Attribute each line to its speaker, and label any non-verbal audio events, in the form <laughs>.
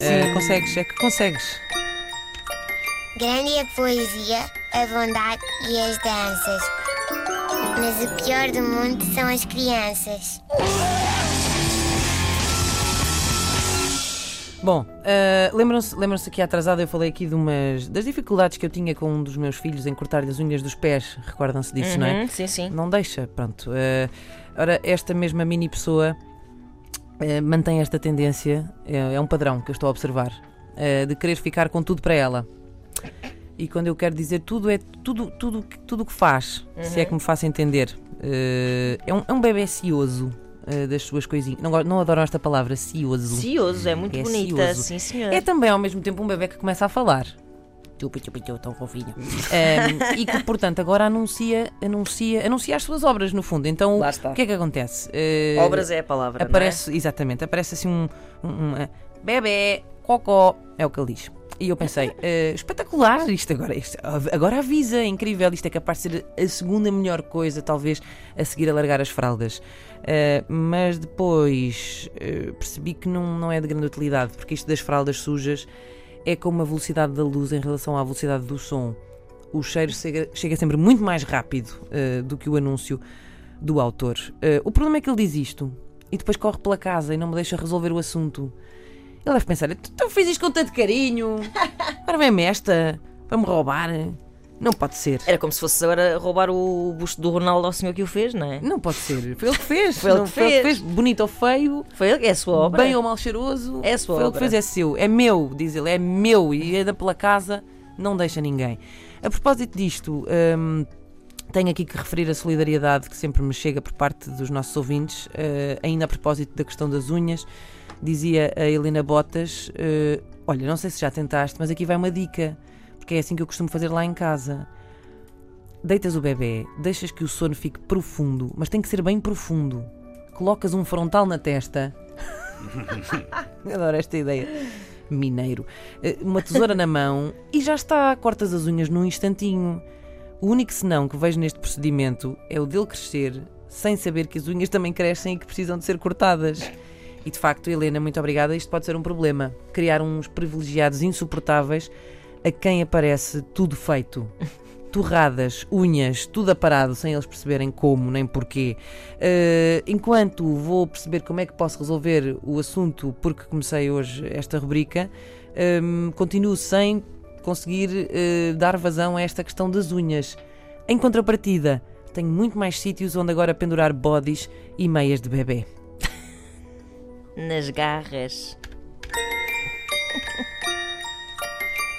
Speaker 1: Eh, consegues, é que consegues.
Speaker 2: Grande é a poesia, a bondade e as danças. Mas o pior do mundo são as crianças.
Speaker 1: Bom, eh, lembram-se lembram aqui atrasado eu falei aqui de umas das dificuldades que eu tinha com um dos meus filhos em cortar-lhe as unhas dos pés. Recordam-se disso, não é?
Speaker 3: Uhum, Sim, sim.
Speaker 1: Não deixa, pronto. Eh, ora, esta mesma mini pessoa eh, mantém esta tendência, é, é um padrão que eu estou a observar, eh, de querer ficar com tudo para ela. E quando eu quero dizer tudo, é tudo tudo tudo o que faz, se é que me faço entender. Eh, é, um, é um bebê cioso das suas coisinhas. Não, não adoram esta palavra, cioso.
Speaker 3: Cioso, é muito
Speaker 1: É
Speaker 3: bonita,
Speaker 1: cioso.
Speaker 3: sim senhor.
Speaker 1: É também ao mesmo tempo um bebê que começa a falar. Chupa, tão fofinho. Ahm, e que, portanto, agora anuncia, anuncia, anuncia as suas obras, no fundo. Então, o que é que acontece? Eh,
Speaker 3: Obras é a palavra.
Speaker 1: Aparece, exatamente, aparece assim um, um, um, eh, bebê, cocó, é o que ele diz. E eu pensei, <laughs> eh, espetacular isto agora, isto, agora avisa, é incrível, isto é capaz de ser a segunda melhor coisa, talvez, a seguir a largar as fraldas. Eh, mas depois eh, percebi que não, não é de grande utilidade, porque isto das fraldas sujas é como a velocidade da luz em relação à velocidade do som. O cheiro chega, chega sempre muito mais rápido eh, do que o anúncio do autor. Eh, o problema é que ele diz isto e depois corre pela casa e não me deixa resolver o assunto. Ele deve pensar: tu, tu fiz isto com tanto carinho, <laughs> agora vem-me esta para me roubar. Não pode ser.
Speaker 3: Era como se fosse agora roubar o busto do Ronaldo ao senhor que o fez, não é?
Speaker 1: Não pode ser. Foi ele que fez.
Speaker 3: Foi ele
Speaker 1: Não,
Speaker 3: que
Speaker 1: foi ele que
Speaker 3: fez.
Speaker 1: fez. Bonito ou feio,
Speaker 3: Foi ele, é a sua obra.
Speaker 1: bem ou mal cheiroso.
Speaker 3: É a sua
Speaker 1: Foi ele que
Speaker 3: obra.
Speaker 1: fez, é seu. É meu, diz ele. É meu. E anda pela casa, não deixa ninguém. A propósito disto, hum, tenho aqui que referir a solidariedade que sempre me chega por parte dos nossos ouvintes, eh, ainda a propósito da questão das unhas. Dizia a Helena Botas: eh, Olha, não sei se já tentaste, mas aqui vai uma dica, porque é assim que eu costumo fazer lá em casa. Deitas o bebê, deixas que o sono fique profundo, mas tem que ser bem profundo. Colocas um frontal na testa. <laughs> Adoro esta ideia. Mineiro. Eh, Uma tesoura na mão e já está. Cortas as unhas num instantinho. O único senão que vejo neste procedimento é o dele crescer sem saber que as unhas também crescem e que precisam de ser cortadas. E de facto, Helena, muito obrigada. Isto pode ser um problema. Criar uns privilegiados insuportáveis a quem aparece tudo feito. <laughs> Torradas, unhas, tudo aparado sem eles perceberem como nem porquê. Eh, enquanto vou perceber como é que posso resolver o assunto, porque comecei hoje esta rubrica, hum, continuo sem conseguir eh, dar vazão a esta questão das unhas. Em contrapartida, tenho muito mais sítios onde agora pendurar bodies e meias de bebê. <laughs>
Speaker 3: Nas garras.